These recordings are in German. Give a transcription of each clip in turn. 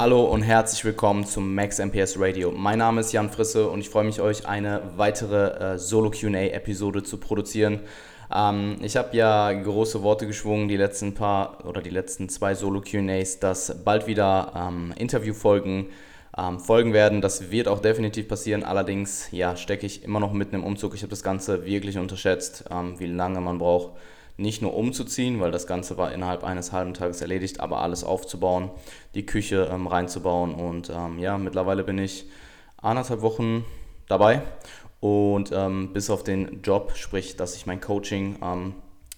Hallo und herzlich willkommen zum Max MPS Radio. Mein Name ist Jan Frisse und ich freue mich, euch eine weitere äh, Solo QA-Episode zu produzieren. Ähm, ich habe ja große Worte geschwungen, die letzten paar oder die letzten zwei Solo QAs, dass bald wieder ähm, Interviewfolgen ähm, folgen werden. Das wird auch definitiv passieren. Allerdings ja, stecke ich immer noch mitten im Umzug. Ich habe das Ganze wirklich unterschätzt, ähm, wie lange man braucht nicht nur umzuziehen, weil das Ganze war innerhalb eines halben Tages erledigt, aber alles aufzubauen, die Küche ähm, reinzubauen. Und ähm, ja, mittlerweile bin ich anderthalb Wochen dabei. Und ähm, bis auf den Job, sprich, dass ich mein Coaching ähm,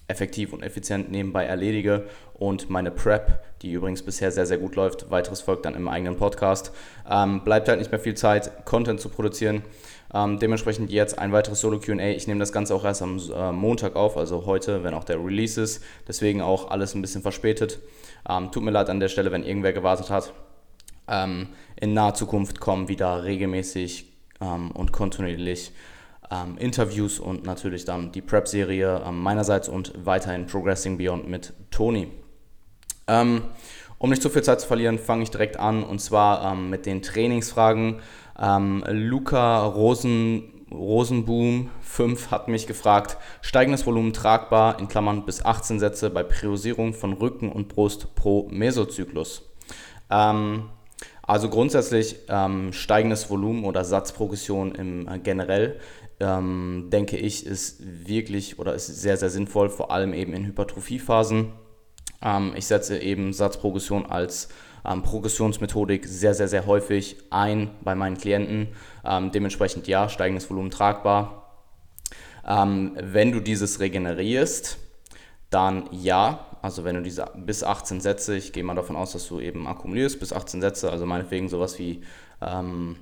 effektiv und effizient nebenbei erledige und meine Prep, die übrigens bisher sehr, sehr gut läuft, weiteres folgt dann im eigenen Podcast, ähm, bleibt halt nicht mehr viel Zeit, Content zu produzieren. Ähm, dementsprechend jetzt ein weiteres Solo QA. Ich nehme das Ganze auch erst am äh, Montag auf, also heute, wenn auch der Release ist. Deswegen auch alles ein bisschen verspätet. Ähm, tut mir leid an der Stelle, wenn irgendwer gewartet hat. Ähm, in naher Zukunft kommen wieder regelmäßig ähm, und kontinuierlich ähm, Interviews und natürlich dann die Prep-Serie ähm, meinerseits und weiterhin Progressing Beyond mit Toni. um nicht zu viel Zeit zu verlieren, fange ich direkt an und zwar mit den Trainingsfragen. Ähm, Luca Rosen, Rosenboom 5 hat mich gefragt, steigendes Volumen tragbar, in Klammern bis 18 Sätze bei Priorisierung von Rücken und Brust pro Mesozyklus. Ähm, also grundsätzlich ähm, steigendes Volumen oder Satzprogression im äh, generell ähm, denke ich ist wirklich oder ist sehr sehr sinnvoll, vor allem eben in Hypertrophiephasen. Ähm, ich setze eben Satzprogression als ähm, Progressionsmethodik sehr, sehr, sehr häufig ein bei meinen Klienten. Ähm, dementsprechend ja, steigendes Volumen tragbar. Ähm, wenn du dieses regenerierst, dann ja, also wenn du diese bis 18 Sätze, ich gehe mal davon aus, dass du eben akkumulierst bis 18 Sätze, also meinetwegen sowas wie ähm,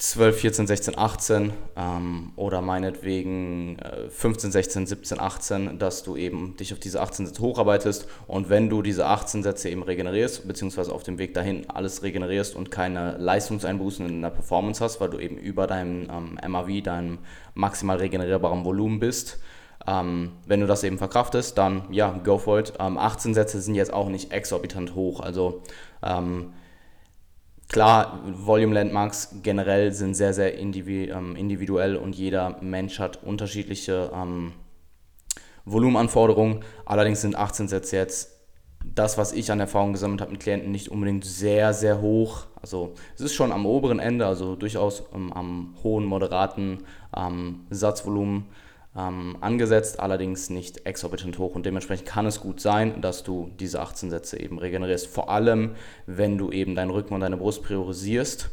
12, 14, 16, 18 ähm, oder meinetwegen äh, 15, 16, 17, 18, dass du eben dich auf diese 18 Sätze hocharbeitest und wenn du diese 18 Sätze eben regenerierst, beziehungsweise auf dem Weg dahin alles regenerierst und keine Leistungseinbußen in der Performance hast, weil du eben über deinem ähm, MAV, deinem maximal regenerierbaren Volumen bist, ähm, wenn du das eben verkraftest, dann ja, go for it. 18 ähm, Sätze sind jetzt auch nicht exorbitant hoch, also ähm, Klar, Volume Landmarks generell sind sehr, sehr ähm, individuell und jeder Mensch hat unterschiedliche ähm, Volumenanforderungen. Allerdings sind 18 Sätze jetzt das, was ich an Erfahrung gesammelt habe mit Klienten, nicht unbedingt sehr, sehr hoch. Also es ist schon am oberen Ende, also durchaus ähm, am hohen, moderaten ähm, Satzvolumen ähm, angesetzt, allerdings nicht exorbitant hoch und dementsprechend kann es gut sein, dass du diese 18 Sätze eben regenerierst. Vor allem, wenn du eben deinen Rücken und deine Brust priorisierst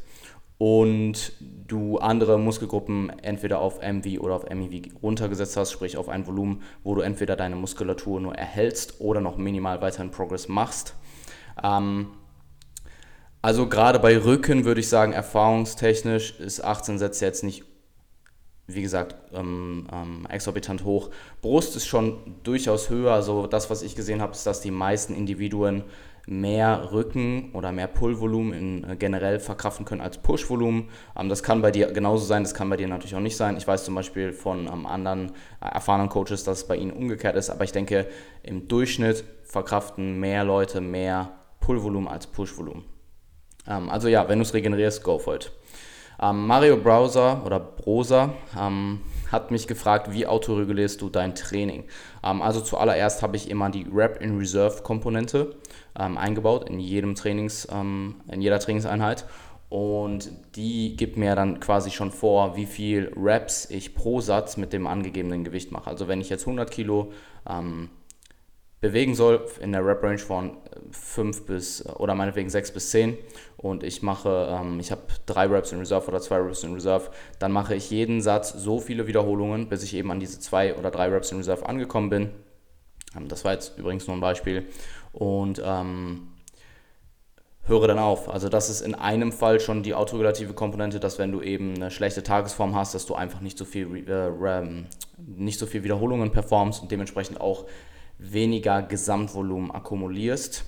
und du andere Muskelgruppen entweder auf MV oder auf MEV runtergesetzt hast, sprich auf ein Volumen, wo du entweder deine Muskulatur nur erhältst oder noch minimal weiterhin Progress machst. Ähm, also gerade bei Rücken würde ich sagen, erfahrungstechnisch ist 18 Sätze jetzt nicht wie gesagt, ähm, ähm, exorbitant hoch. Brust ist schon durchaus höher. Also das, was ich gesehen habe, ist, dass die meisten Individuen mehr Rücken oder mehr Pullvolumen äh, generell verkraften können als Pushvolumen. Ähm, das kann bei dir genauso sein, das kann bei dir natürlich auch nicht sein. Ich weiß zum Beispiel von ähm, anderen äh, erfahrenen Coaches, dass es bei ihnen umgekehrt ist, aber ich denke, im Durchschnitt verkraften mehr Leute mehr Pullvolumen als Pushvolumen. Ähm, also ja, wenn du es regenerierst, go for it. Ähm, Mario Browser oder Brosa ähm, hat mich gefragt, wie autoregulierst du dein Training? Ähm, also zuallererst habe ich immer die Rep in Reserve Komponente ähm, eingebaut in jedem Trainings, ähm, in jeder Trainingseinheit und die gibt mir dann quasi schon vor, wie viel Reps ich pro Satz mit dem angegebenen Gewicht mache. Also wenn ich jetzt 100 Kilo ähm, bewegen soll in der Rep-Range von 5 bis oder meinetwegen 6 bis 10 und ich mache, ähm, ich habe drei Reps in Reserve oder zwei Reps in Reserve, dann mache ich jeden Satz so viele Wiederholungen, bis ich eben an diese zwei oder drei Reps in Reserve angekommen bin. Ähm, das war jetzt übrigens nur ein Beispiel und ähm, höre dann auf. Also das ist in einem Fall schon die autoregulative Komponente, dass wenn du eben eine schlechte Tagesform hast, dass du einfach nicht so viel, äh, nicht so viel Wiederholungen performst und dementsprechend auch weniger Gesamtvolumen akkumulierst.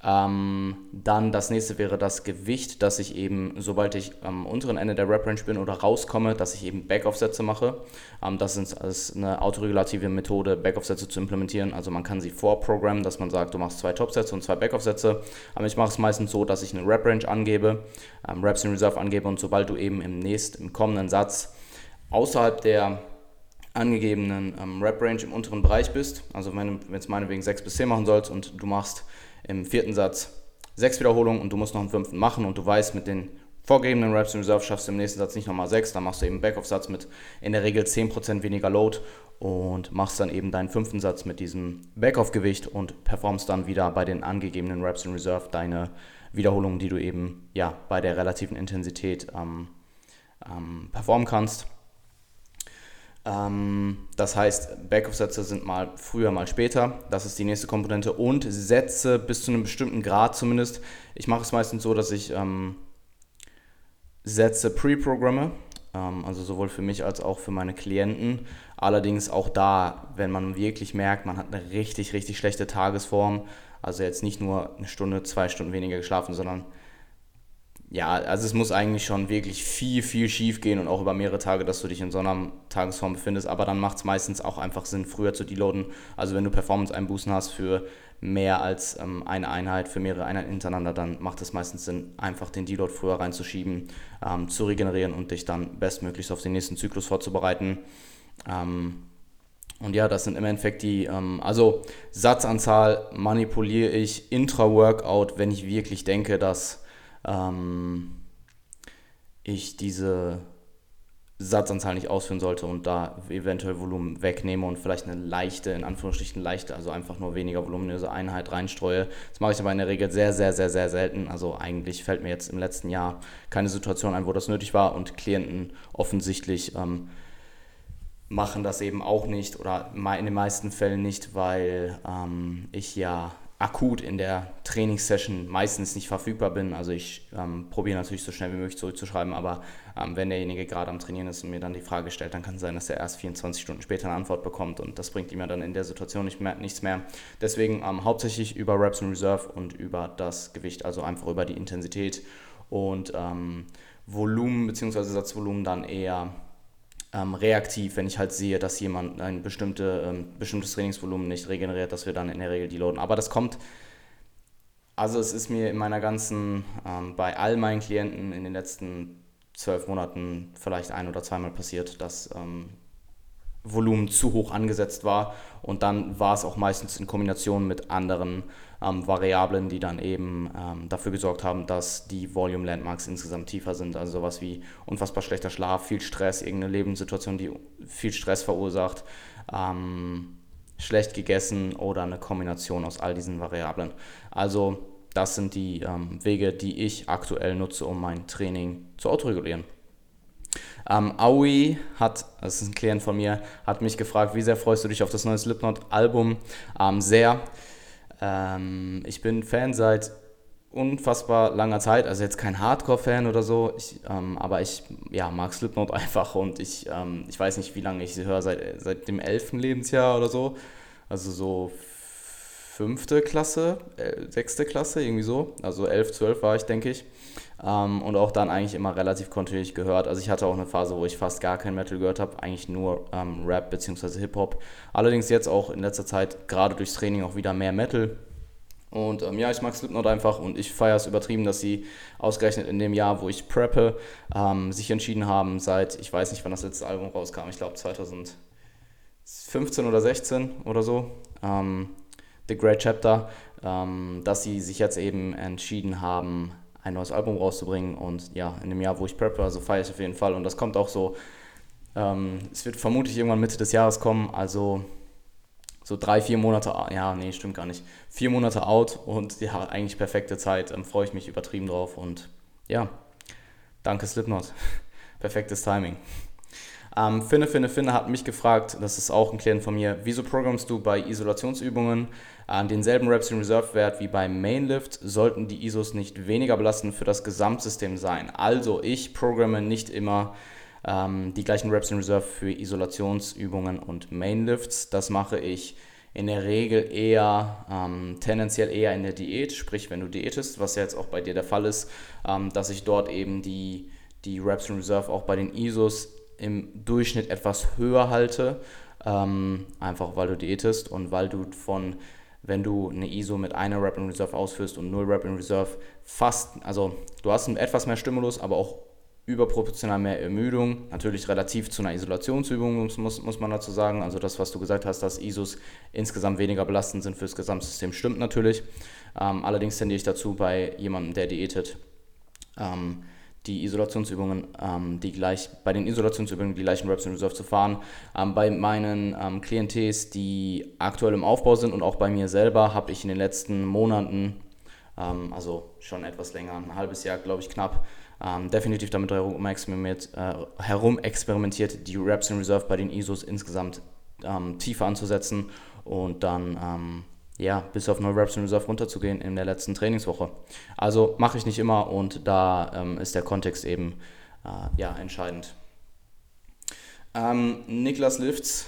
Ähm, dann das nächste wäre das Gewicht, dass ich eben, sobald ich am unteren Ende der Rap-Range bin oder rauskomme, dass ich eben Backoff-Sätze mache. Ähm, das ist, eine autoregulative Methode, Backoff-Sätze zu implementieren. Also man kann sie vorprogrammen, dass man sagt, du machst zwei Top-Sätze und zwei Backoff-Sätze. Aber ich mache es meistens so, dass ich eine Rap-Range angebe, ähm, Raps in Reserve angebe und sobald du eben im nächsten, im kommenden Satz außerhalb der angegebenen ähm, Rap-Range im unteren Bereich bist, also wenn du jetzt meinetwegen 6 bis 10 machen sollst und du machst im vierten Satz sechs Wiederholungen und du musst noch einen fünften machen und du weißt, mit den vorgegebenen Reps in Reserve schaffst du im nächsten Satz nicht nochmal sechs, dann machst du eben Backoff-Satz mit in der Regel 10% weniger Load und machst dann eben deinen fünften Satz mit diesem Backoff-Gewicht und performst dann wieder bei den angegebenen Reps in Reserve deine Wiederholungen, die du eben ja, bei der relativen Intensität ähm, ähm, performen kannst. Ähm, das heißt, Backoff-Sätze sind mal früher, mal später. Das ist die nächste Komponente. Und Sätze bis zu einem bestimmten Grad zumindest. Ich mache es meistens so, dass ich ähm, Sätze pre-programme. Ähm, also sowohl für mich als auch für meine Klienten. Allerdings auch da, wenn man wirklich merkt, man hat eine richtig, richtig schlechte Tagesform. Also jetzt nicht nur eine Stunde, zwei Stunden weniger geschlafen, sondern ja, also es muss eigentlich schon wirklich viel, viel schief gehen und auch über mehrere Tage, dass du dich in so einer Tagesform befindest. Aber dann macht es meistens auch einfach Sinn, früher zu deloaden. Also wenn du Performance-Einbußen hast für mehr als ähm, eine Einheit, für mehrere Einheiten hintereinander, dann macht es meistens Sinn, einfach den Deload früher reinzuschieben, ähm, zu regenerieren und dich dann bestmöglichst auf den nächsten Zyklus vorzubereiten. Ähm, und ja, das sind im Endeffekt die, ähm, also Satzanzahl manipuliere ich intra-Workout, wenn ich wirklich denke, dass ähm, ich diese Satzanzahl nicht ausführen sollte und da eventuell Volumen wegnehme und vielleicht eine leichte, in Anführungsstrichen leichte, also einfach nur weniger voluminöse Einheit reinstreue. Das mache ich aber in der Regel sehr, sehr, sehr, sehr selten. Also eigentlich fällt mir jetzt im letzten Jahr keine Situation ein, wo das nötig war und Klienten offensichtlich ähm, machen das eben auch nicht oder in den meisten Fällen nicht, weil ähm, ich ja akut in der Trainingssession meistens nicht verfügbar bin. Also ich ähm, probiere natürlich so schnell wie möglich zurückzuschreiben, aber ähm, wenn derjenige gerade am Trainieren ist und mir dann die Frage stellt, dann kann es sein, dass er erst 24 Stunden später eine Antwort bekommt und das bringt ihm ja dann in der Situation nicht mehr, nichts mehr. Deswegen ähm, hauptsächlich über Reps in Reserve und über das Gewicht, also einfach über die Intensität und ähm, Volumen bzw. Satzvolumen dann eher ähm, reaktiv, wenn ich halt sehe, dass jemand ein bestimmte, ähm, bestimmtes Trainingsvolumen nicht regeneriert, dass wir dann in der Regel die loaden. Aber das kommt, also es ist mir in meiner ganzen, ähm, bei all meinen Klienten in den letzten zwölf Monaten vielleicht ein oder zweimal passiert, dass ähm, Volumen zu hoch angesetzt war und dann war es auch meistens in Kombination mit anderen ähm, Variablen, die dann eben ähm, dafür gesorgt haben, dass die Volume Landmarks insgesamt tiefer sind. Also sowas wie unfassbar schlechter Schlaf, viel Stress, irgendeine Lebenssituation, die viel Stress verursacht, ähm, schlecht gegessen oder eine Kombination aus all diesen Variablen. Also das sind die ähm, Wege, die ich aktuell nutze, um mein Training zu autoregulieren. Ähm, Aoi hat, das ist ein Klient von mir, hat mich gefragt, wie sehr freust du dich auf das neue Slipknot-Album? Ähm, sehr. Ähm, ich bin Fan seit unfassbar langer Zeit, also jetzt kein Hardcore-Fan oder so, ich, ähm, aber ich ja, mag Slipknot einfach und ich, ähm, ich weiß nicht, wie lange ich sie höre, seit, seit dem elften Lebensjahr oder so, also so fünfte Klasse, äh, sechste Klasse, irgendwie so, also elf, zwölf war ich, denke ich. Ähm, und auch dann eigentlich immer relativ kontinuierlich gehört. Also ich hatte auch eine Phase, wo ich fast gar kein Metal gehört habe, eigentlich nur ähm, Rap bzw. Hip-Hop. Allerdings jetzt auch in letzter Zeit, gerade durchs Training, auch wieder mehr Metal. Und ähm, ja, ich mag Slipknot einfach und ich feiere es übertrieben, dass sie ausgerechnet in dem Jahr, wo ich preppe, ähm, sich entschieden haben, seit, ich weiß nicht, wann das letzte Album rauskam, ich glaube 2015 oder 16 oder so, ähm, The Great Chapter, ähm, dass sie sich jetzt eben entschieden haben, ein neues Album rauszubringen. Und ja, in dem Jahr, wo ich preppe, also feiere ich auf jeden Fall. Und das kommt auch so, ähm, es wird vermutlich irgendwann Mitte des Jahres kommen, also so drei, vier Monate, ja, nee, stimmt gar nicht, vier Monate out und ja, eigentlich perfekte Zeit, ähm, freue ich mich übertrieben drauf und ja, danke Slipknot, perfektes Timing. Ähm, Finne, Finne, Finne hat mich gefragt, das ist auch ein Klient von mir, wieso programmst du bei Isolationsübungen an denselben Reps in Reserve Wert wie beim Mainlift? Sollten die ISOs nicht weniger belastend für das Gesamtsystem sein? Also ich programme nicht immer ähm, die gleichen in Reserve für Isolationsübungen und Mainlifts. Das mache ich in der Regel eher ähm, tendenziell eher in der Diät, sprich wenn du diätest, was ja jetzt auch bei dir der Fall ist, ähm, dass ich dort eben die, die Reps in Reserve auch bei den ISOs im Durchschnitt etwas höher halte, ähm, einfach weil du diätest und weil du von wenn du eine ISO mit einer Rep in Reserve ausführst und null Rep in Reserve fast, also du hast etwas mehr Stimulus, aber auch überproportional mehr Ermüdung, natürlich relativ zu einer Isolationsübung, muss, muss, man dazu sagen. Also das, was du gesagt hast, dass ISOs insgesamt weniger belastend sind für das Gesamtsystem, stimmt natürlich. Ähm, allerdings tendiere ich dazu, bei jemandem, der diätet, ähm, die Isolationsübungen, ähm, die gleich, bei den Isolationsübungen die gleichen Reps in Reserve zu fahren. Ähm, bei meinen ähm, Klientels, die aktuell im Aufbau sind und auch bei mir selber, habe ich in den letzten Monaten, ähm, also schon etwas länger, ein halbes Jahr, glaube ich, knapp, ähm, definitiv damit herum experimentiert, äh, herum experimentiert, die Reps in Reserve bei den ISOs insgesamt ähm, tiefer anzusetzen und dann ja, bis auf 0 Reps in Reserve runterzugehen in der letzten Trainingswoche. Also mache ich nicht immer und da ähm, ist der Kontext eben äh, ja, entscheidend. Ähm, Niklas Lifts,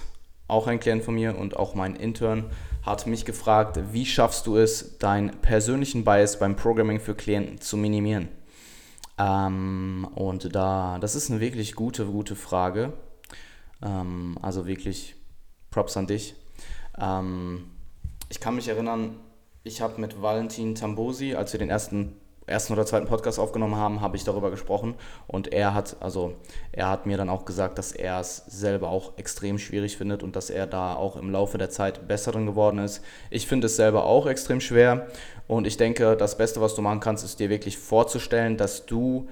auch ein Klient von mir und auch mein Intern, hat mich gefragt, wie schaffst du es, deinen persönlichen Bias beim Programming für Klienten zu minimieren? Ähm, und da, das ist eine wirklich gute, gute Frage. Ähm, also wirklich Props an dich. Ähm, ich kann mich erinnern, ich habe mit Valentin Tambosi, als wir den ersten, ersten oder zweiten Podcast aufgenommen haben, habe ich darüber gesprochen und er hat, also er hat mir dann auch gesagt, dass er es selber auch extrem schwierig findet und dass er da auch im Laufe der Zeit besser drin geworden ist. Ich finde es selber auch extrem schwer und ich denke, das Beste, was du machen kannst, ist dir wirklich vorzustellen, dass du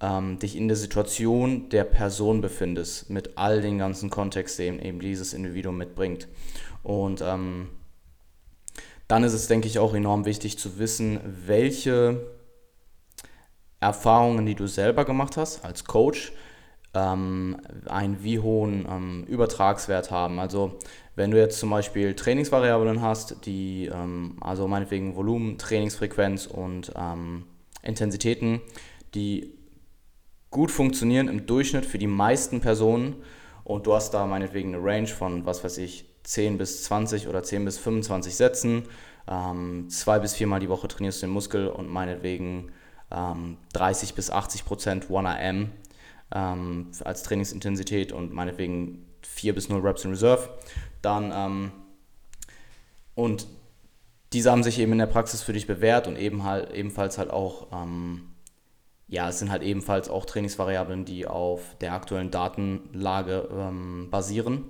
ähm, dich in der Situation der Person befindest, mit all den ganzen Kontext, den eben dieses Individuum mitbringt. Und ähm, dann ist es, denke ich, auch enorm wichtig zu wissen, welche Erfahrungen, die du selber gemacht hast als Coach, ähm, einen wie hohen ähm, Übertragswert haben. Also wenn du jetzt zum Beispiel Trainingsvariablen hast, die ähm, also meinetwegen Volumen, Trainingsfrequenz und ähm, Intensitäten, die gut funktionieren im Durchschnitt für die meisten Personen und du hast da meinetwegen eine Range von, was weiß ich, 10 bis 20 oder 10 bis 25 Sätzen. Ähm, zwei bis viermal die Woche trainierst du den Muskel und meinetwegen ähm, 30 bis 80 Prozent 1RM ähm, als Trainingsintensität und meinetwegen 4 bis 0 Reps in Reserve. Dann ähm, und diese haben sich eben in der Praxis für dich bewährt und eben halt, ebenfalls halt auch, ähm, ja, es sind halt ebenfalls auch Trainingsvariablen, die auf der aktuellen Datenlage ähm, basieren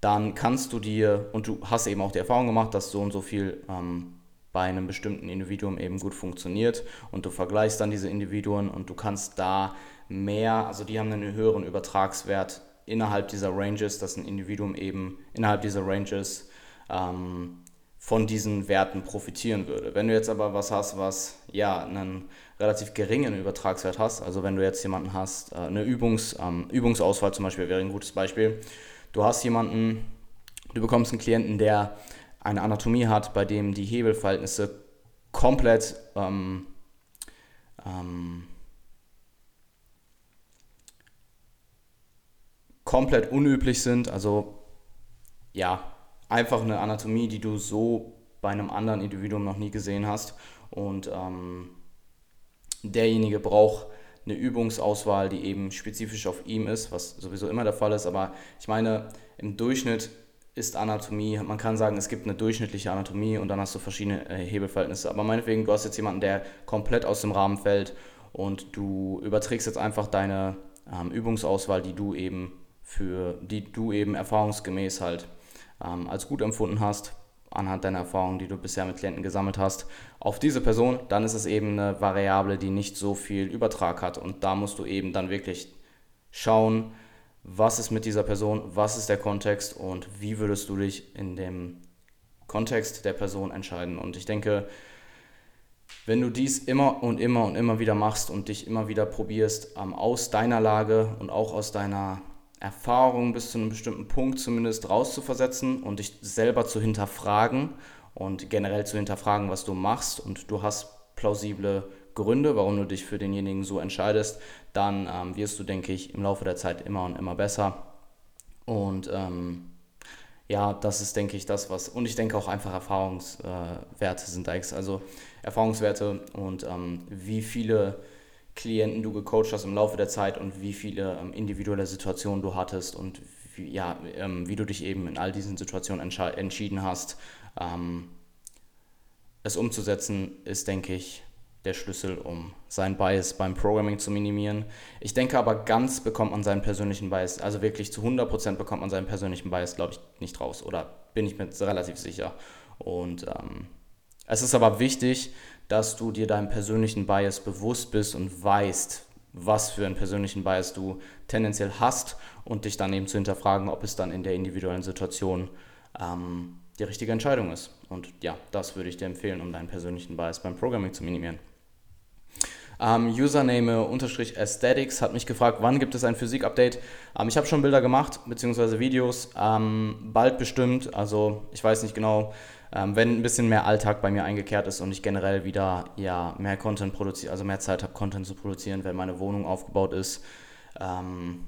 dann kannst du dir, und du hast eben auch die Erfahrung gemacht, dass so und so viel ähm, bei einem bestimmten Individuum eben gut funktioniert und du vergleichst dann diese Individuen und du kannst da mehr, also die haben einen höheren Übertragswert innerhalb dieser Ranges, dass ein Individuum eben innerhalb dieser Ranges ähm, von diesen Werten profitieren würde. Wenn du jetzt aber was hast, was ja einen relativ geringen Übertragswert hast, also wenn du jetzt jemanden hast, äh, eine Übungs, ähm, Übungsauswahl zum Beispiel wäre ein gutes Beispiel, Du hast jemanden, du bekommst einen Klienten, der eine Anatomie hat, bei dem die Hebelverhältnisse komplett ähm, ähm, komplett unüblich sind. Also ja, einfach eine Anatomie, die du so bei einem anderen Individuum noch nie gesehen hast. Und ähm, derjenige braucht eine Übungsauswahl, die eben spezifisch auf ihm ist, was sowieso immer der Fall ist. Aber ich meine, im Durchschnitt ist Anatomie, man kann sagen, es gibt eine durchschnittliche Anatomie und dann hast du verschiedene äh, Hebelverhältnisse. Aber meinetwegen, du hast jetzt jemanden, der komplett aus dem Rahmen fällt und du überträgst jetzt einfach deine ähm, Übungsauswahl, die du eben für, die du eben erfahrungsgemäß halt ähm, als gut empfunden hast, anhand deiner Erfahrungen, die du bisher mit Klienten gesammelt hast, auf diese Person, dann ist es eben eine Variable, die nicht so viel Übertrag hat. Und da musst du eben dann wirklich schauen, was ist mit dieser Person, was ist der Kontext und wie würdest du dich in dem Kontext der Person entscheiden. Und ich denke, wenn du dies immer und immer und immer wieder machst und dich immer wieder probierst, ähm, aus deiner Lage und auch aus deiner Erfahrung bis zu einem bestimmten Punkt zumindest rauszuversetzen und dich selber zu hinterfragen und generell zu hinterfragen, was du machst und du hast plausible Gründe, warum du dich für denjenigen so entscheidest, dann ähm, wirst du, denke ich, im Laufe der Zeit immer und immer besser. Und ähm, ja, das ist, denke ich, das, was. Und ich denke auch einfach Erfahrungswerte sind da. Also Erfahrungswerte und ähm, wie viele Klienten du gecoacht hast im Laufe der Zeit und wie viele ähm, individuelle Situationen du hattest und wie, ja, ähm, wie du dich eben in all diesen Situationen entschieden hast. Ähm, es umzusetzen ist, denke ich, der Schlüssel, um seinen Bias beim Programming zu minimieren. Ich denke aber, ganz bekommt man seinen persönlichen Bias, also wirklich zu 100% bekommt man seinen persönlichen Bias, glaube ich, nicht raus. Oder bin ich mir relativ sicher. Und ähm, es ist aber wichtig, dass du dir deinem persönlichen Bias bewusst bist und weißt, was für einen persönlichen Bias du tendenziell hast und dich dann eben zu hinterfragen, ob es dann in der individuellen Situation ähm, die richtige Entscheidung ist. Und ja, das würde ich dir empfehlen, um deinen persönlichen Bias beim Programming zu minimieren. Ähm, Username Aesthetics hat mich gefragt, wann gibt es ein Physik-Update? Ähm, ich habe schon Bilder gemacht, beziehungsweise Videos, ähm, bald bestimmt, also ich weiß nicht genau, ähm, wenn ein bisschen mehr Alltag bei mir eingekehrt ist und ich generell wieder ja, mehr Content produziere, also mehr Zeit habe, Content zu produzieren, wenn meine Wohnung aufgebaut ist, ähm,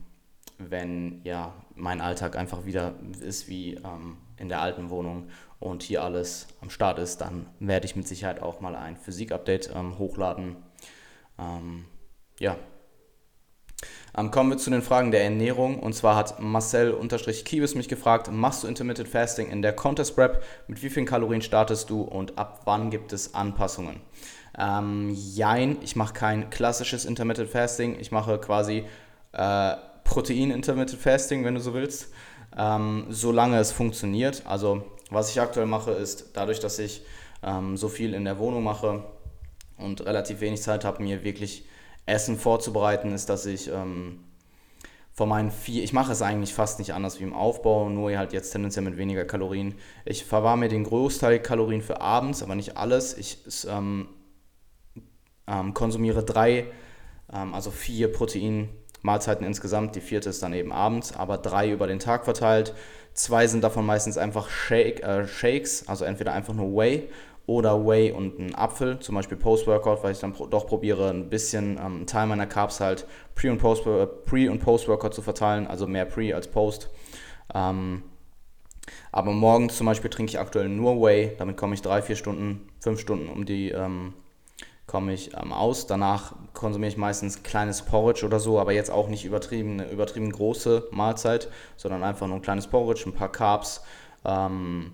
wenn ja mein Alltag einfach wieder ist wie ähm, in der alten Wohnung und hier alles am Start ist, dann werde ich mit Sicherheit auch mal ein Physik-Update hochladen ähm, ja. Ähm, kommen wir zu den Fragen der Ernährung. Und zwar hat Marcel-Kiebis mich gefragt, machst du Intermittent Fasting in der Contest Prep? Mit wie vielen Kalorien startest du und ab wann gibt es Anpassungen? Ähm, jein, ich mache kein klassisches Intermittent Fasting. Ich mache quasi äh, Protein-Intermittent Fasting, wenn du so willst. Ähm, solange es funktioniert. Also was ich aktuell mache, ist dadurch, dass ich ähm, so viel in der Wohnung mache, und relativ wenig Zeit habe, mir wirklich Essen vorzubereiten, ist, dass ich ähm, von meinen vier, ich mache es eigentlich fast nicht anders wie im Aufbau, nur halt jetzt tendenziell mit weniger Kalorien. Ich verwahre mir den Großteil Kalorien für abends, aber nicht alles. Ich ähm, ähm, konsumiere drei, ähm, also vier Proteinmahlzeiten insgesamt. Die vierte ist dann eben abends, aber drei über den Tag verteilt. Zwei sind davon meistens einfach Shake, äh, Shakes, also entweder einfach nur Whey oder Whey und einen Apfel, zum Beispiel Post-Workout, weil ich dann doch probiere, ein bisschen ähm, Teil meiner Carbs halt Pre- und Post-Workout Pre Post zu verteilen, also mehr Pre als Post. Ähm, aber morgens zum Beispiel trinke ich aktuell nur Whey, damit komme ich drei, vier Stunden, fünf Stunden um die ähm, komme ich ähm, aus. Danach konsumiere ich meistens kleines Porridge oder so, aber jetzt auch nicht übertrieben, eine übertrieben große Mahlzeit, sondern einfach nur ein kleines Porridge, ein paar Carbs. Ähm,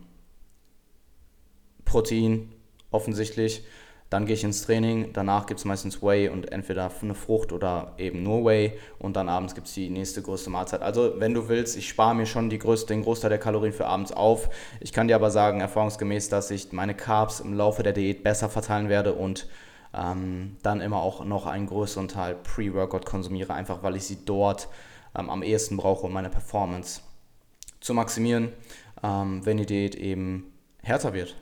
Protein offensichtlich. Dann gehe ich ins Training, danach gibt es meistens Whey und entweder eine Frucht oder eben nur Whey und dann abends gibt es die nächste größte Mahlzeit. Also wenn du willst, ich spare mir schon größte, den Großteil der Kalorien für abends auf. Ich kann dir aber sagen, erfahrungsgemäß, dass ich meine Carbs im Laufe der Diät besser verteilen werde und ähm, dann immer auch noch einen größeren Teil Pre-Workout konsumiere, einfach weil ich sie dort ähm, am ehesten brauche, um meine Performance zu maximieren, ähm, wenn die Diät eben härter wird.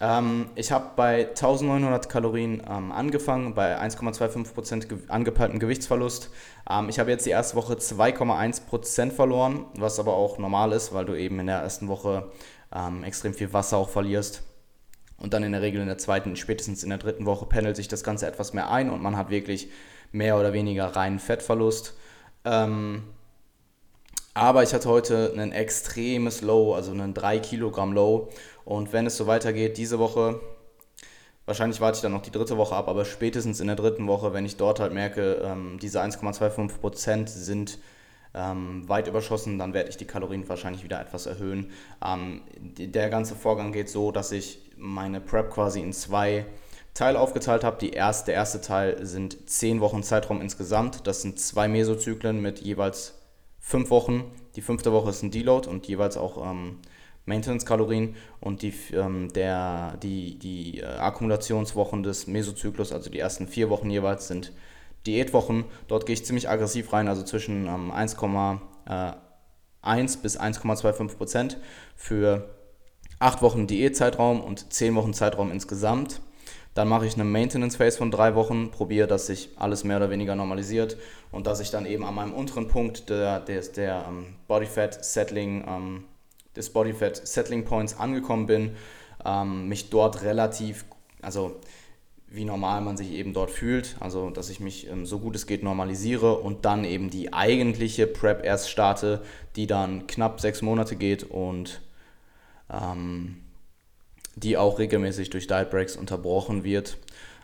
Ähm, ich habe bei 1900 Kalorien ähm, angefangen, bei 1,25% ge angepeiltem Gewichtsverlust. Ähm, ich habe jetzt die erste Woche 2,1% verloren, was aber auch normal ist, weil du eben in der ersten Woche ähm, extrem viel Wasser auch verlierst. Und dann in der Regel in der zweiten, spätestens in der dritten Woche pendelt sich das Ganze etwas mehr ein und man hat wirklich mehr oder weniger reinen Fettverlust. Ähm, aber ich hatte heute ein extremes Low, also einen 3 Kilogramm Low. Und wenn es so weitergeht, diese Woche, wahrscheinlich warte ich dann noch die dritte Woche ab, aber spätestens in der dritten Woche, wenn ich dort halt merke, ähm, diese 1,25% sind ähm, weit überschossen, dann werde ich die Kalorien wahrscheinlich wieder etwas erhöhen. Ähm, der ganze Vorgang geht so, dass ich meine Prep quasi in zwei Teile aufgeteilt habe. Die erste, der erste Teil sind 10 Wochen Zeitraum insgesamt. Das sind zwei Mesozyklen mit jeweils fünf Wochen. Die fünfte Woche ist ein Deload und jeweils auch ähm, Maintenance-Kalorien und die, ähm, der, die, die äh, Akkumulationswochen des Mesozyklus, also die ersten vier Wochen jeweils, sind Diätwochen. Dort gehe ich ziemlich aggressiv rein, also zwischen ähm, 1,1 äh, bis 1,25 Prozent für acht Wochen Diätzeitraum und zehn Wochen Zeitraum insgesamt. Dann mache ich eine Maintenance Phase von drei Wochen, probiere, dass sich alles mehr oder weniger normalisiert und dass ich dann eben an meinem unteren Punkt der, der, der ähm, Body Fat Settling, ähm, des Body Fat Settling Points angekommen bin, ähm, mich dort relativ, also wie normal man sich eben dort fühlt. Also, dass ich mich ähm, so gut es geht normalisiere und dann eben die eigentliche Prep erst starte, die dann knapp sechs Monate geht und ähm, die auch regelmäßig durch Diet Breaks unterbrochen wird.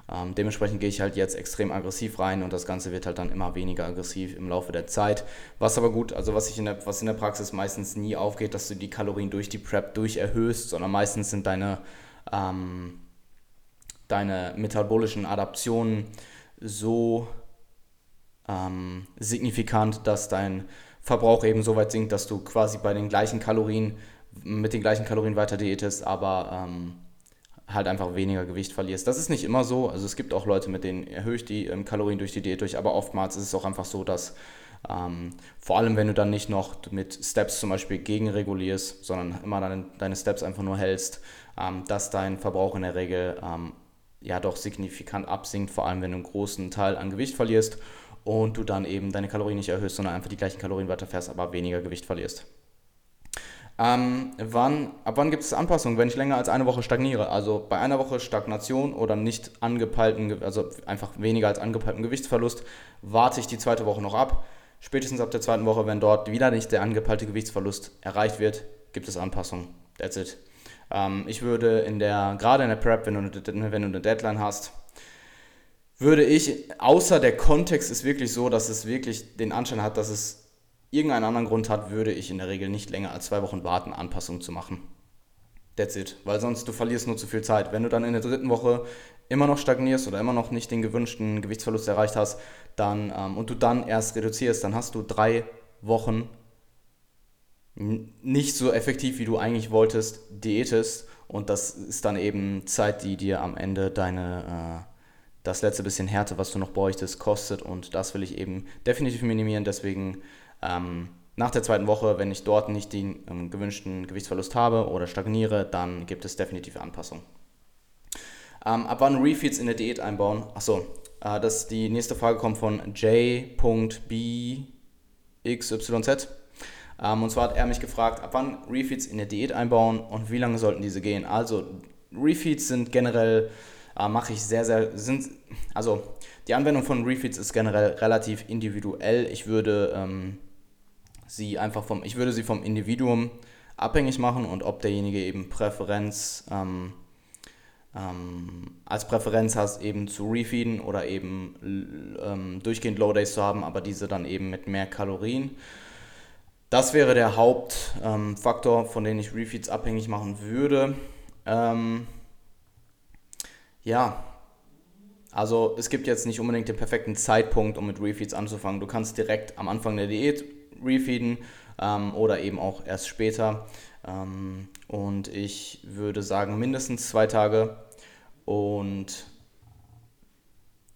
Ähm, dementsprechend gehe ich halt jetzt extrem aggressiv rein und das Ganze wird halt dann immer weniger aggressiv im Laufe der Zeit. Was aber gut, also was, ich in der, was in der Praxis meistens nie aufgeht, dass du die Kalorien durch die Prep durch erhöhst, sondern meistens sind deine ähm, deine metabolischen Adaptionen so ähm, signifikant, dass dein Verbrauch eben so weit sinkt, dass du quasi bei den gleichen Kalorien, mit den gleichen Kalorien weiter diätest, aber ähm, halt einfach weniger Gewicht verlierst. Das ist nicht immer so. Also es gibt auch Leute, mit denen erhöhe ich die ähm, Kalorien durch die Diät durch, aber oftmals ist es auch einfach so, dass ähm, vor allem, wenn du dann nicht noch mit Steps zum Beispiel gegenregulierst, sondern immer deine, deine Steps einfach nur hältst, ähm, dass dein Verbrauch in der Regel ähm, ja doch signifikant absinkt, vor allem wenn du einen großen Teil an Gewicht verlierst und du dann eben deine Kalorien nicht erhöhst, sondern einfach die gleichen Kalorien weiterfährst, aber weniger Gewicht verlierst. Ähm, wann, ab wann gibt es Anpassungen, wenn ich länger als eine Woche stagniere? Also bei einer Woche Stagnation oder nicht angepeilten, also einfach weniger als angepeilten Gewichtsverlust, warte ich die zweite Woche noch ab. Spätestens ab der zweiten Woche, wenn dort wieder nicht der angepeilte Gewichtsverlust erreicht wird, gibt es Anpassungen. That's it. Ähm, ich würde in der, gerade in der Prep, wenn du, eine, wenn du eine Deadline hast, würde ich, außer der Kontext ist wirklich so, dass es wirklich den Anschein hat, dass es irgendeinen anderen Grund hat, würde ich in der Regel nicht länger als zwei Wochen warten, Anpassungen zu machen. That's it. Weil sonst du verlierst nur zu viel Zeit. Wenn du dann in der dritten Woche immer noch stagnierst oder immer noch nicht den gewünschten Gewichtsverlust erreicht hast, dann ähm, und du dann erst reduzierst, dann hast du drei Wochen nicht so effektiv, wie du eigentlich wolltest, diätest. Und das ist dann eben Zeit, die dir am Ende deine, äh, das letzte bisschen Härte, was du noch bräuchtest, kostet. Und das will ich eben definitiv minimieren. Deswegen ähm, nach der zweiten Woche, wenn ich dort nicht den ähm, gewünschten Gewichtsverlust habe oder stagniere, dann gibt es definitive Anpassungen. Ähm, ab wann Refeeds in der Diät einbauen? Achso, äh, das, die nächste Frage kommt von J.BXYZ. Ähm, und zwar hat er mich gefragt, ab wann Refeeds in der Diät einbauen und wie lange sollten diese gehen. Also Refeeds sind generell, äh, mache ich sehr, sehr, sind, also die Anwendung von Refeeds ist generell relativ individuell. Ich würde ähm, sie einfach vom, ich würde sie vom Individuum abhängig machen und ob derjenige eben Präferenz ähm, ähm, als Präferenz hast, eben zu refeeden oder eben ähm, durchgehend Low Days zu haben, aber diese dann eben mit mehr Kalorien. Das wäre der Hauptfaktor, ähm, von dem ich Refeeds abhängig machen würde. Ähm, ja, also es gibt jetzt nicht unbedingt den perfekten Zeitpunkt, um mit Refeeds anzufangen. Du kannst direkt am Anfang der Diät refeeden ähm, oder eben auch erst später. Ähm, und ich würde sagen mindestens zwei Tage. Und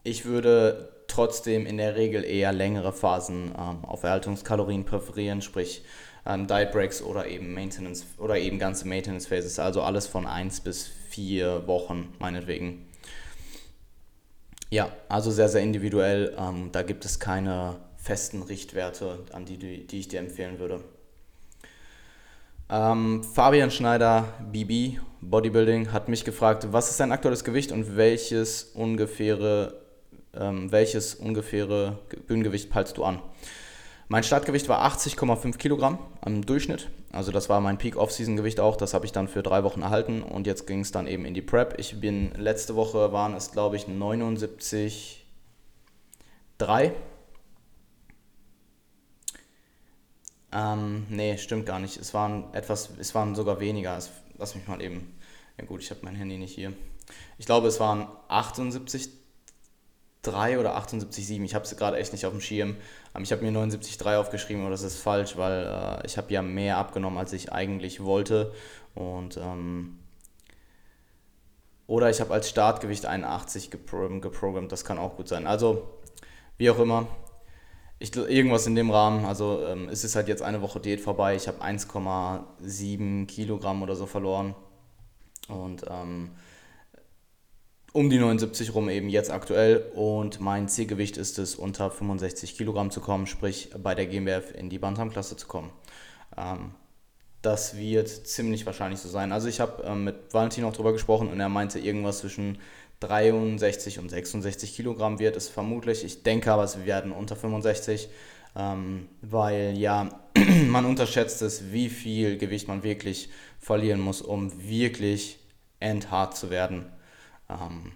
ich würde trotzdem in der Regel eher längere Phasen ähm, auf Erhaltungskalorien präferieren, sprich ähm, Diet Breaks oder eben Maintenance oder eben ganze Maintenance Phases, also alles von 1 bis 4 Wochen meinetwegen. Ja, also sehr, sehr individuell. Ähm, da gibt es keine festen Richtwerte, an die, die ich dir empfehlen würde. Ähm, Fabian Schneider, BB, Bodybuilding, hat mich gefragt, was ist dein aktuelles Gewicht und welches ungefähre ähm, welches ungefähre Bühnengewicht peilst du an? Mein Startgewicht war 80,5 Kilogramm im Durchschnitt. Also das war mein Peak-Off-Season-Gewicht auch. Das habe ich dann für drei Wochen erhalten und jetzt ging es dann eben in die Prep. Ich bin, letzte Woche waren es glaube ich 79,3. Ähm, nee, stimmt gar nicht. Es waren etwas, es waren sogar weniger. Es, lass mich mal eben. Ja gut, ich habe mein Handy nicht hier. Ich glaube, es waren 78 3 oder 78,7. Ich habe es gerade echt nicht auf dem Schirm. Ähm, ich habe mir 79,3 aufgeschrieben, aber das ist falsch, weil äh, ich habe ja mehr abgenommen, als ich eigentlich wollte. Und ähm, oder ich habe als Startgewicht 81 gepro geprogrammt, das kann auch gut sein. Also, wie auch immer, ich, irgendwas in dem Rahmen. Also, ähm, es ist halt jetzt eine Woche Diät vorbei. Ich habe 1,7 Kilogramm oder so verloren. Und ähm, um die 79 rum eben jetzt aktuell und mein Zielgewicht ist es, unter 65 Kilogramm zu kommen, sprich bei der GmbF in die Bantam-Klasse zu kommen. Ähm, das wird ziemlich wahrscheinlich so sein. Also ich habe ähm, mit Valentin auch drüber gesprochen und er meinte irgendwas zwischen 63 und 66 Kilogramm wird es vermutlich. Ich denke aber, es werden unter 65, ähm, weil ja, man unterschätzt es, wie viel Gewicht man wirklich verlieren muss, um wirklich endhart zu werden. Ähm,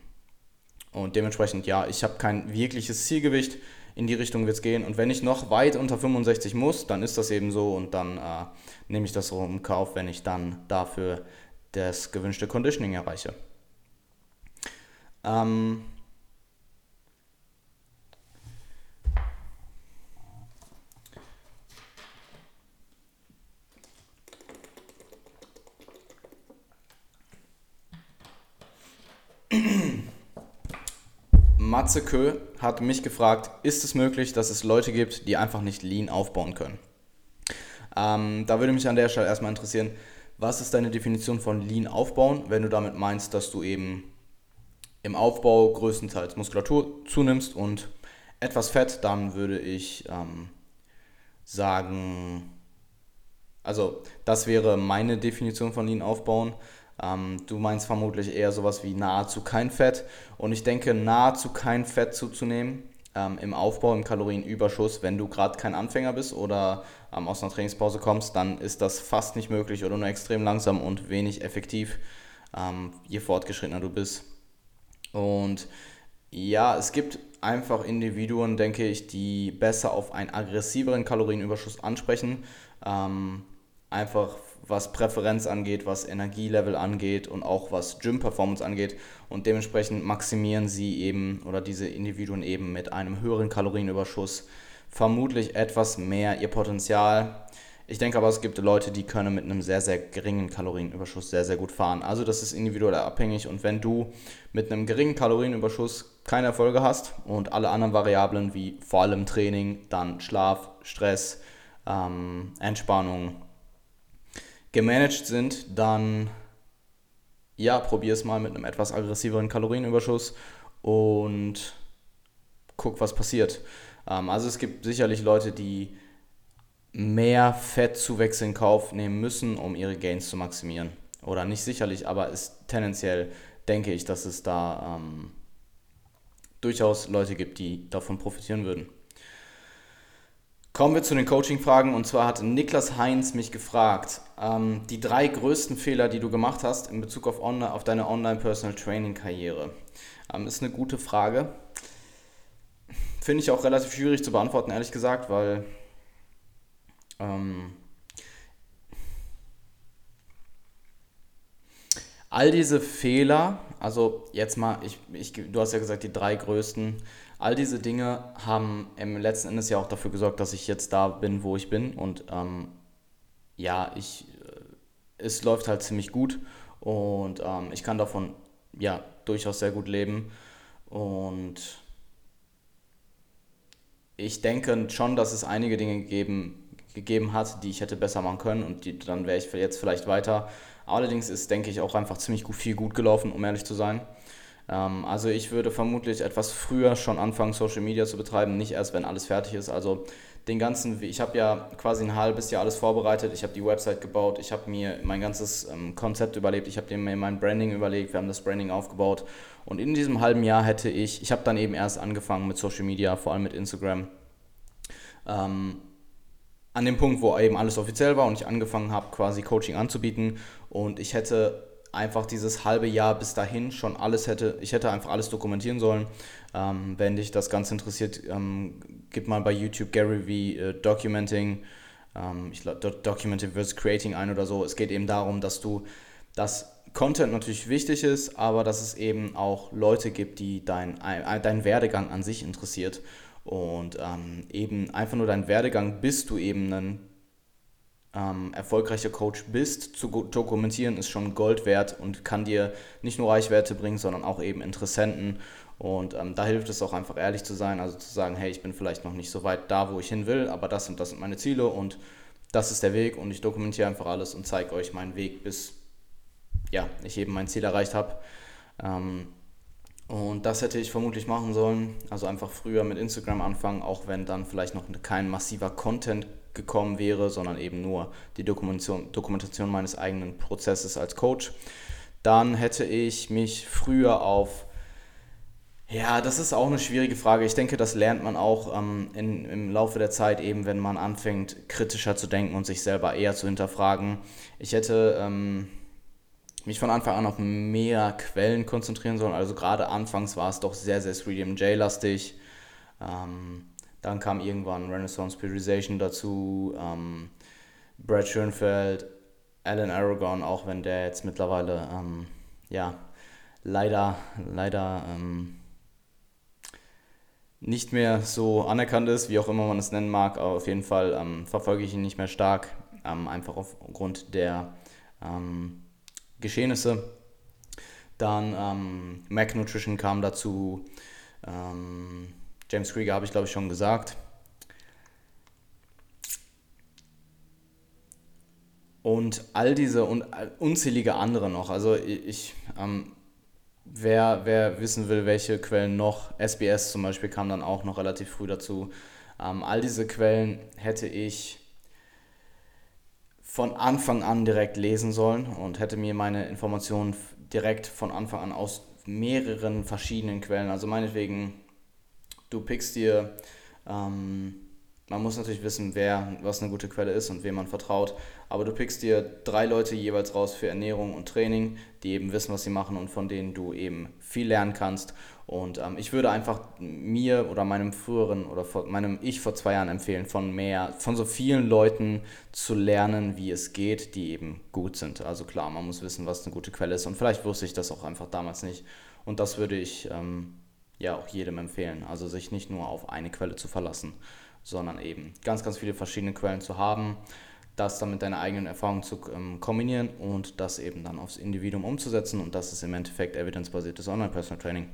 und dementsprechend, ja, ich habe kein wirkliches Zielgewicht. In die Richtung wird es gehen. Und wenn ich noch weit unter 65 muss, dann ist das eben so und dann äh, nehme ich das so im Kauf, wenn ich dann dafür das gewünschte Conditioning erreiche. Ähm, Matze Kö hat mich gefragt, ist es möglich, dass es Leute gibt, die einfach nicht Lean aufbauen können? Ähm, da würde mich an der Stelle erstmal interessieren, was ist deine Definition von Lean aufbauen, wenn du damit meinst, dass du eben im Aufbau größtenteils Muskulatur zunimmst und etwas Fett, dann würde ich ähm, sagen, also das wäre meine Definition von Lean aufbauen. Ähm, du meinst vermutlich eher sowas wie nahezu kein Fett und ich denke, nahezu kein Fett zuzunehmen ähm, im Aufbau, im Kalorienüberschuss, wenn du gerade kein Anfänger bist oder ähm, aus einer Trainingspause kommst, dann ist das fast nicht möglich oder nur extrem langsam und wenig effektiv, ähm, je fortgeschrittener du bist. Und ja, es gibt einfach Individuen, denke ich, die besser auf einen aggressiveren Kalorienüberschuss ansprechen. Ähm, einfach was Präferenz angeht, was Energielevel angeht und auch was Gym-Performance angeht. Und dementsprechend maximieren sie eben oder diese Individuen eben mit einem höheren Kalorienüberschuss vermutlich etwas mehr ihr Potenzial. Ich denke aber, es gibt Leute, die können mit einem sehr, sehr geringen Kalorienüberschuss sehr, sehr gut fahren. Also das ist individuell abhängig und wenn du mit einem geringen Kalorienüberschuss keine Erfolge hast und alle anderen Variablen wie vor allem Training, dann Schlaf, Stress, ähm, Entspannung gemanagt sind, dann ja, probier es mal mit einem etwas aggressiveren Kalorienüberschuss und guck, was passiert. Ähm, also es gibt sicherlich Leute, die mehr Fettzuwächse in Kauf nehmen müssen, um ihre Gains zu maximieren. Oder nicht sicherlich, aber ist tendenziell denke ich, dass es da ähm, durchaus Leute gibt, die davon profitieren würden. Kommen wir zu den Coaching-Fragen und zwar hat Niklas Heinz mich gefragt, ähm, die drei größten Fehler, die du gemacht hast in Bezug auf, online, auf deine Online-Personal-Training-Karriere. Ähm, ist eine gute Frage. Finde ich auch relativ schwierig zu beantworten, ehrlich gesagt, weil ähm, all diese Fehler, also jetzt mal, ich, ich, du hast ja gesagt, die drei größten, all diese Dinge haben im letzten Endes ja auch dafür gesorgt, dass ich jetzt da bin, wo ich bin. Und ähm, ja, ich, äh, es läuft halt ziemlich gut und ähm, ich kann davon ja durchaus sehr gut leben. Und ich denke schon, dass es einige Dinge gegeben, gegeben hat, die ich hätte besser machen können und die, dann wäre ich jetzt vielleicht weiter. Allerdings ist, denke ich, auch einfach ziemlich gut, viel gut gelaufen, um ehrlich zu sein. Ähm, also ich würde vermutlich etwas früher schon anfangen, Social Media zu betreiben, nicht erst, wenn alles fertig ist. Also den ganzen, ich habe ja quasi ein halbes Jahr alles vorbereitet, ich habe die Website gebaut, ich habe mir mein ganzes ähm, Konzept überlegt, ich habe mir mein Branding überlegt, wir haben das Branding aufgebaut und in diesem halben Jahr hätte ich, ich habe dann eben erst angefangen mit Social Media, vor allem mit Instagram. Ähm, an dem Punkt, wo eben alles offiziell war und ich angefangen habe, quasi Coaching anzubieten und ich hätte einfach dieses halbe Jahr bis dahin schon alles hätte, ich hätte einfach alles dokumentieren sollen. Ähm, wenn dich das Ganze interessiert, ähm, gib mal bei YouTube Gary V äh, Documenting, ähm, ich glaube Documenting vs. Creating ein oder so. Es geht eben darum, dass du, dass Content natürlich wichtig ist, aber dass es eben auch Leute gibt, die dein, dein Werdegang an sich interessiert und ähm, eben einfach nur dein Werdegang, bis du eben ein ähm, erfolgreicher Coach bist, zu dokumentieren, ist schon Gold wert und kann dir nicht nur Reichwerte bringen, sondern auch eben Interessenten. Und ähm, da hilft es auch einfach ehrlich zu sein, also zu sagen, hey, ich bin vielleicht noch nicht so weit da, wo ich hin will, aber das und das sind meine Ziele und das ist der Weg und ich dokumentiere einfach alles und zeige euch meinen Weg, bis ja, ich eben mein Ziel erreicht habe. Ähm, und das hätte ich vermutlich machen sollen. Also einfach früher mit Instagram anfangen, auch wenn dann vielleicht noch kein massiver Content gekommen wäre, sondern eben nur die Dokumentation, Dokumentation meines eigenen Prozesses als Coach. Dann hätte ich mich früher auf Ja, das ist auch eine schwierige Frage. Ich denke, das lernt man auch ähm, in, im Laufe der Zeit, eben wenn man anfängt, kritischer zu denken und sich selber eher zu hinterfragen. Ich hätte ähm, mich von Anfang an auf mehr Quellen konzentrieren sollen. Also gerade anfangs war es doch sehr, sehr 3DMJ-lastig. Ähm, dann kam irgendwann Renaissance Periodization dazu, ähm, Brad Schoenfeld, Alan Aragon, auch wenn der jetzt mittlerweile, ähm, ja, leider, leider ähm, nicht mehr so anerkannt ist, wie auch immer man es nennen mag. Aber auf jeden Fall ähm, verfolge ich ihn nicht mehr stark, ähm, einfach aufgrund der ähm, Geschehnisse. Dann ähm, Mac Nutrition kam dazu. Ähm, James Krieger habe ich glaube ich schon gesagt. Und all diese und unzählige andere noch. Also ich, ähm, wer, wer wissen will, welche Quellen noch, SBS zum Beispiel kam dann auch noch relativ früh dazu. Ähm, all diese Quellen hätte ich von Anfang an direkt lesen sollen und hätte mir meine Informationen direkt von Anfang an aus mehreren verschiedenen Quellen, also meinetwegen, du pickst dir ähm, man muss natürlich wissen, wer, was eine gute Quelle ist und wem man vertraut. Aber du pickst dir drei Leute jeweils raus für Ernährung und Training, die eben wissen, was sie machen und von denen du eben viel lernen kannst. Und ähm, ich würde einfach mir oder meinem früheren oder vor, meinem Ich vor zwei Jahren empfehlen, von mehr, von so vielen Leuten zu lernen, wie es geht, die eben gut sind. Also klar, man muss wissen, was eine gute Quelle ist. Und vielleicht wusste ich das auch einfach damals nicht. Und das würde ich ähm, ja auch jedem empfehlen. Also sich nicht nur auf eine Quelle zu verlassen sondern eben ganz, ganz viele verschiedene Quellen zu haben, das dann mit deiner eigenen Erfahrung zu ähm, kombinieren und das eben dann aufs Individuum umzusetzen und das ist im Endeffekt evidenzbasiertes Online-Personal Training.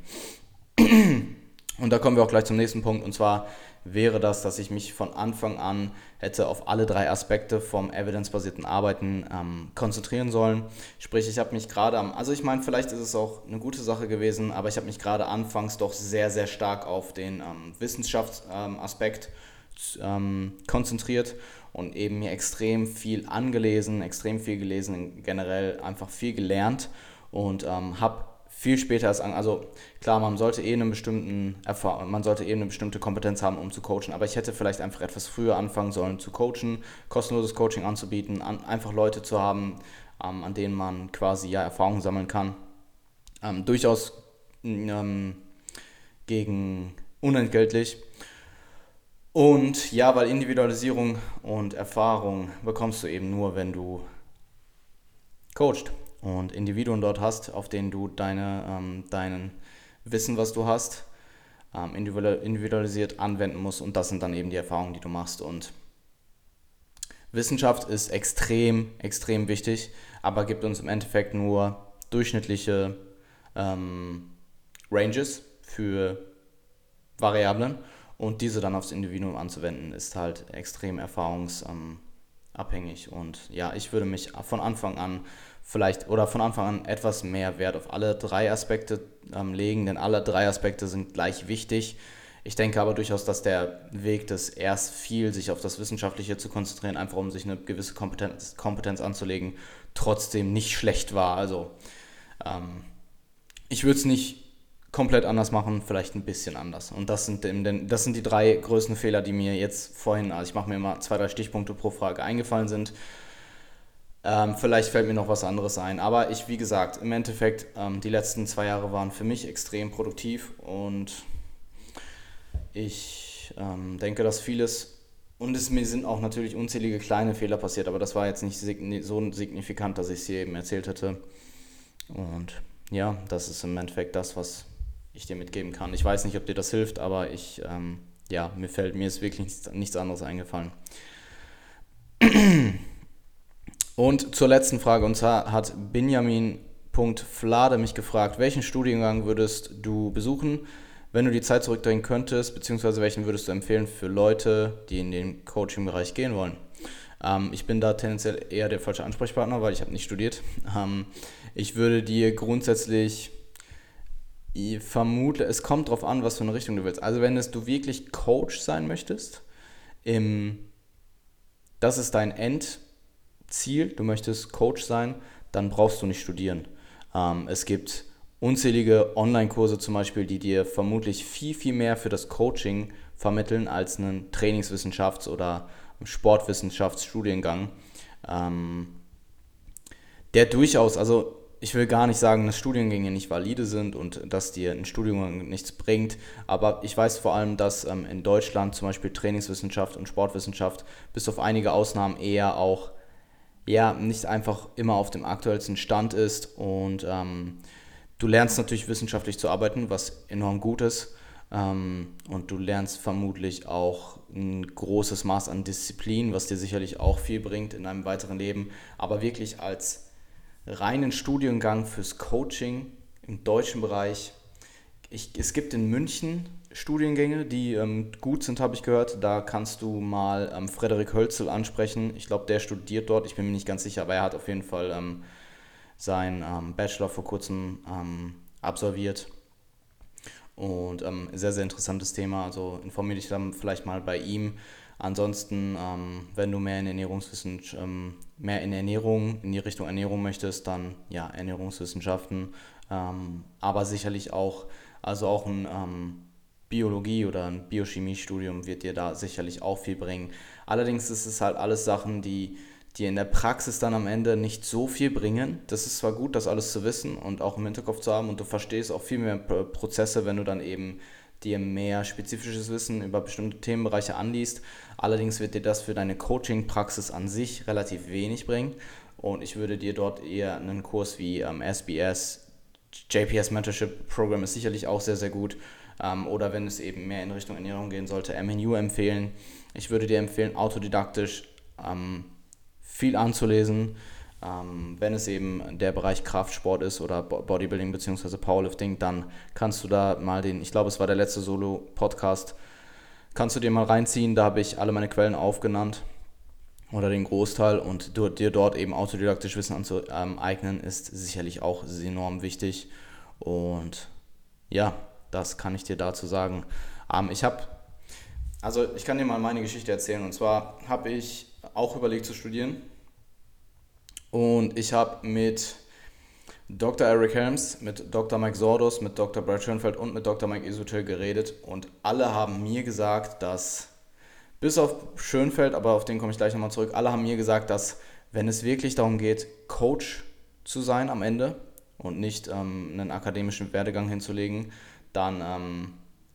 Und da kommen wir auch gleich zum nächsten Punkt und zwar wäre das, dass ich mich von Anfang an hätte auf alle drei Aspekte vom evidenzbasierten Arbeiten ähm, konzentrieren sollen. Sprich, ich habe mich gerade am, also ich meine, vielleicht ist es auch eine gute Sache gewesen, aber ich habe mich gerade anfangs doch sehr, sehr stark auf den ähm, Wissenschaftsaspekt ähm, konzentriert und eben mir extrem viel angelesen, extrem viel gelesen, generell einfach viel gelernt und ähm, habe viel später als also klar, man sollte eh einen bestimmten Erfahrung, man sollte eh eine bestimmte Kompetenz haben, um zu coachen, aber ich hätte vielleicht einfach etwas früher anfangen sollen zu coachen, kostenloses Coaching anzubieten, an, einfach Leute zu haben, ähm, an denen man quasi ja Erfahrungen sammeln kann. Ähm, durchaus ähm, gegen unentgeltlich und ja, weil Individualisierung und Erfahrung bekommst du eben nur, wenn du coachst und Individuen dort hast, auf denen du deine, ähm, deinen Wissen, was du hast, ähm, individualisiert anwenden musst. Und das sind dann eben die Erfahrungen, die du machst. Und Wissenschaft ist extrem, extrem wichtig, aber gibt uns im Endeffekt nur durchschnittliche ähm, Ranges für Variablen. Und diese dann aufs Individuum anzuwenden, ist halt extrem erfahrungsabhängig. Und ja, ich würde mich von Anfang an vielleicht oder von Anfang an etwas mehr Wert auf alle drei Aspekte ähm, legen, denn alle drei Aspekte sind gleich wichtig. Ich denke aber durchaus, dass der Weg des erst viel sich auf das Wissenschaftliche zu konzentrieren, einfach um sich eine gewisse Kompetenz, Kompetenz anzulegen, trotzdem nicht schlecht war. Also ähm, ich würde es nicht komplett anders machen, vielleicht ein bisschen anders. Und das sind, das sind die drei größten Fehler, die mir jetzt vorhin, also ich mache mir immer zwei, drei Stichpunkte pro Frage eingefallen sind. Ähm, vielleicht fällt mir noch was anderes ein. Aber ich, wie gesagt, im Endeffekt, ähm, die letzten zwei Jahre waren für mich extrem produktiv und ich ähm, denke, dass vieles, und es mir sind auch natürlich unzählige kleine Fehler passiert, aber das war jetzt nicht so signifikant, dass ich es hier eben erzählt hätte. Und ja, das ist im Endeffekt das, was ich dir mitgeben kann. Ich weiß nicht, ob dir das hilft, aber ich, ähm, ja, mir fällt, mir ist wirklich nichts, nichts anderes eingefallen. Und zur letzten Frage, und zwar hat Benjamin.flade mich gefragt, welchen Studiengang würdest du besuchen, wenn du die Zeit zurückdrehen könntest, beziehungsweise welchen würdest du empfehlen für Leute, die in den Coaching-Bereich gehen wollen? Ähm, ich bin da tendenziell eher der falsche Ansprechpartner, weil ich habe nicht studiert. Ähm, ich würde dir grundsätzlich ich vermute, es kommt darauf an, was für eine Richtung du willst. Also wenn es, du wirklich Coach sein möchtest, im, das ist dein Endziel, du möchtest Coach sein, dann brauchst du nicht studieren. Ähm, es gibt unzählige Online-Kurse zum Beispiel, die dir vermutlich viel, viel mehr für das Coaching vermitteln als einen Trainingswissenschafts- oder Sportwissenschaftsstudiengang, ähm, der durchaus, also ich will gar nicht sagen, dass Studiengänge nicht valide sind und dass dir ein Studium nichts bringt, aber ich weiß vor allem, dass ähm, in Deutschland zum Beispiel Trainingswissenschaft und Sportwissenschaft bis auf einige Ausnahmen eher auch ja nicht einfach immer auf dem aktuellsten Stand ist und ähm, du lernst natürlich wissenschaftlich zu arbeiten, was enorm gut ist ähm, und du lernst vermutlich auch ein großes Maß an Disziplin, was dir sicherlich auch viel bringt in deinem weiteren Leben, aber wirklich als reinen Studiengang fürs Coaching im deutschen Bereich. Ich, es gibt in München Studiengänge, die ähm, gut sind, habe ich gehört. Da kannst du mal ähm, Frederik Hölzel ansprechen. Ich glaube, der studiert dort. Ich bin mir nicht ganz sicher, aber er hat auf jeden Fall ähm, seinen ähm, Bachelor vor kurzem ähm, absolviert. Und ähm, sehr, sehr interessantes Thema. Also informiere dich dann vielleicht mal bei ihm. Ansonsten, ähm, wenn du mehr in Ernährungswissenschaften, ähm, mehr in Ernährung, in die Richtung Ernährung möchtest, dann ja, Ernährungswissenschaften, ähm, aber sicherlich auch, also auch ein ähm, Biologie oder ein Biochemiestudium wird dir da sicherlich auch viel bringen. Allerdings ist es halt alles Sachen, die dir in der Praxis dann am Ende nicht so viel bringen. Das ist zwar gut, das alles zu wissen und auch im Hinterkopf zu haben und du verstehst auch viel mehr Prozesse, wenn du dann eben dir mehr spezifisches Wissen über bestimmte Themenbereiche anliest. Allerdings wird dir das für deine Coaching-Praxis an sich relativ wenig bringen. Und ich würde dir dort eher einen Kurs wie ähm, SBS, JPS Mentorship Program ist sicherlich auch sehr, sehr gut. Ähm, oder wenn es eben mehr in Richtung Ernährung gehen sollte, MNU empfehlen. Ich würde dir empfehlen, autodidaktisch ähm, viel anzulesen ähm, wenn es eben der Bereich Kraftsport ist oder Bodybuilding bzw. Powerlifting, dann kannst du da mal den, ich glaube, es war der letzte Solo-Podcast, kannst du dir mal reinziehen. Da habe ich alle meine Quellen aufgenannt oder den Großteil und du, dir dort eben autodidaktisch Wissen anzueignen, ist sicherlich auch enorm wichtig. Und ja, das kann ich dir dazu sagen. Ähm, ich habe, also ich kann dir mal meine Geschichte erzählen. Und zwar habe ich auch überlegt zu studieren und ich habe mit Dr. Eric Helms, mit Dr. Mike Sordos, mit Dr. Brad Schoenfeld und mit Dr. Mike Isutil geredet und alle haben mir gesagt, dass, bis auf Schönfeld, aber auf den komme ich gleich nochmal zurück, alle haben mir gesagt, dass wenn es wirklich darum geht, Coach zu sein am Ende und nicht ähm, einen akademischen Werdegang hinzulegen, dann ähm,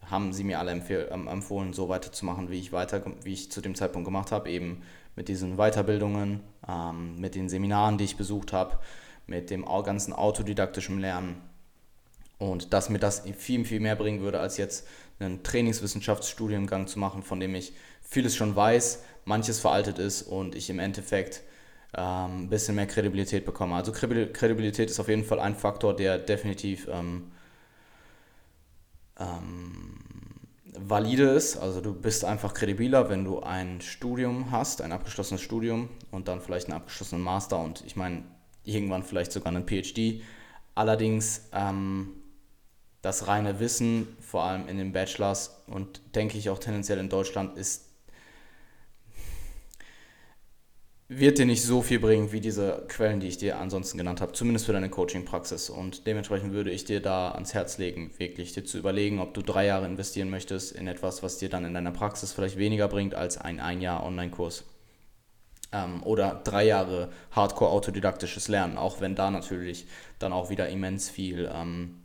haben sie mir alle empfohlen, so weiterzumachen, wie ich weiter, wie ich zu dem Zeitpunkt gemacht habe, eben mit diesen Weiterbildungen, ähm, mit den Seminaren, die ich besucht habe, mit dem ganzen autodidaktischen Lernen. Und dass mir das viel, viel mehr bringen würde, als jetzt einen Trainingswissenschaftsstudiengang zu machen, von dem ich vieles schon weiß, manches veraltet ist und ich im Endeffekt ähm, ein bisschen mehr Kredibilität bekomme. Also Kredibilität ist auf jeden Fall ein Faktor, der definitiv ähm, ähm, valide ist. Also du bist einfach kredibiler, wenn du ein Studium hast, ein abgeschlossenes Studium und dann vielleicht einen abgeschlossenen Master und ich meine irgendwann vielleicht sogar einen PhD. Allerdings ähm, das reine Wissen, vor allem in den Bachelors und denke ich auch tendenziell in Deutschland, ist wird dir nicht so viel bringen wie diese Quellen, die ich dir ansonsten genannt habe, zumindest für deine Coaching-Praxis. Und dementsprechend würde ich dir da ans Herz legen, wirklich dir zu überlegen, ob du drei Jahre investieren möchtest in etwas, was dir dann in deiner Praxis vielleicht weniger bringt als ein ein Jahr Online-Kurs. Ähm, oder drei Jahre Hardcore-autodidaktisches Lernen, auch wenn da natürlich dann auch wieder immens viel ähm,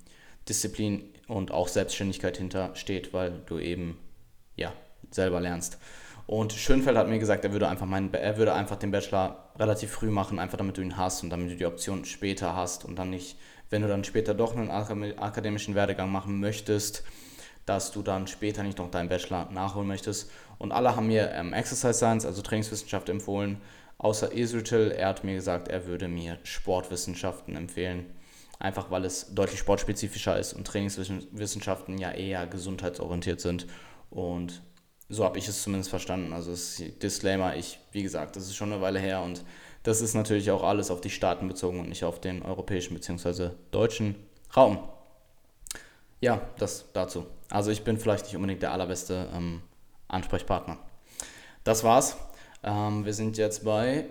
Disziplin und auch Selbstständigkeit hintersteht, weil du eben ja selber lernst. Und Schönfeld hat mir gesagt, er würde einfach meinen, er würde einfach den Bachelor relativ früh machen, einfach damit du ihn hast und damit du die Option später hast und dann nicht, wenn du dann später doch einen akademischen Werdegang machen möchtest, dass du dann später nicht noch deinen Bachelor nachholen möchtest. Und alle haben mir ähm, Exercise Science, also Trainingswissenschaft empfohlen, außer Israel. Er hat mir gesagt, er würde mir Sportwissenschaften empfehlen. Einfach weil es deutlich sportspezifischer ist und Trainingswissenschaften ja eher gesundheitsorientiert sind. Und so habe ich es zumindest verstanden. Also das Disclaimer, ich, wie gesagt, das ist schon eine Weile her und das ist natürlich auch alles auf die Staaten bezogen und nicht auf den europäischen bzw. deutschen Raum. Ja, das dazu. Also ich bin vielleicht nicht unbedingt der allerbeste ähm, Ansprechpartner. Das war's. Ähm, wir sind jetzt bei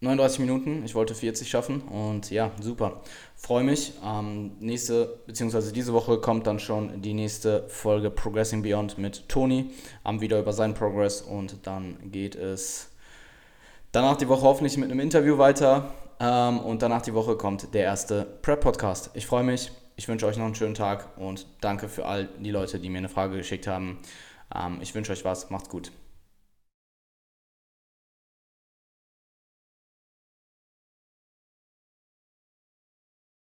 39 Minuten. Ich wollte 40 schaffen und ja, super. Freue mich. Ähm, nächste, beziehungsweise diese Woche kommt dann schon die nächste Folge Progressing Beyond mit Toni. Am wieder über seinen Progress und dann geht es danach die Woche hoffentlich mit einem Interview weiter. Ähm, und danach die Woche kommt der erste Prep-Podcast. Ich freue mich. Ich wünsche euch noch einen schönen Tag und danke für all die Leute, die mir eine Frage geschickt haben. Ähm, ich wünsche euch was. Macht's gut.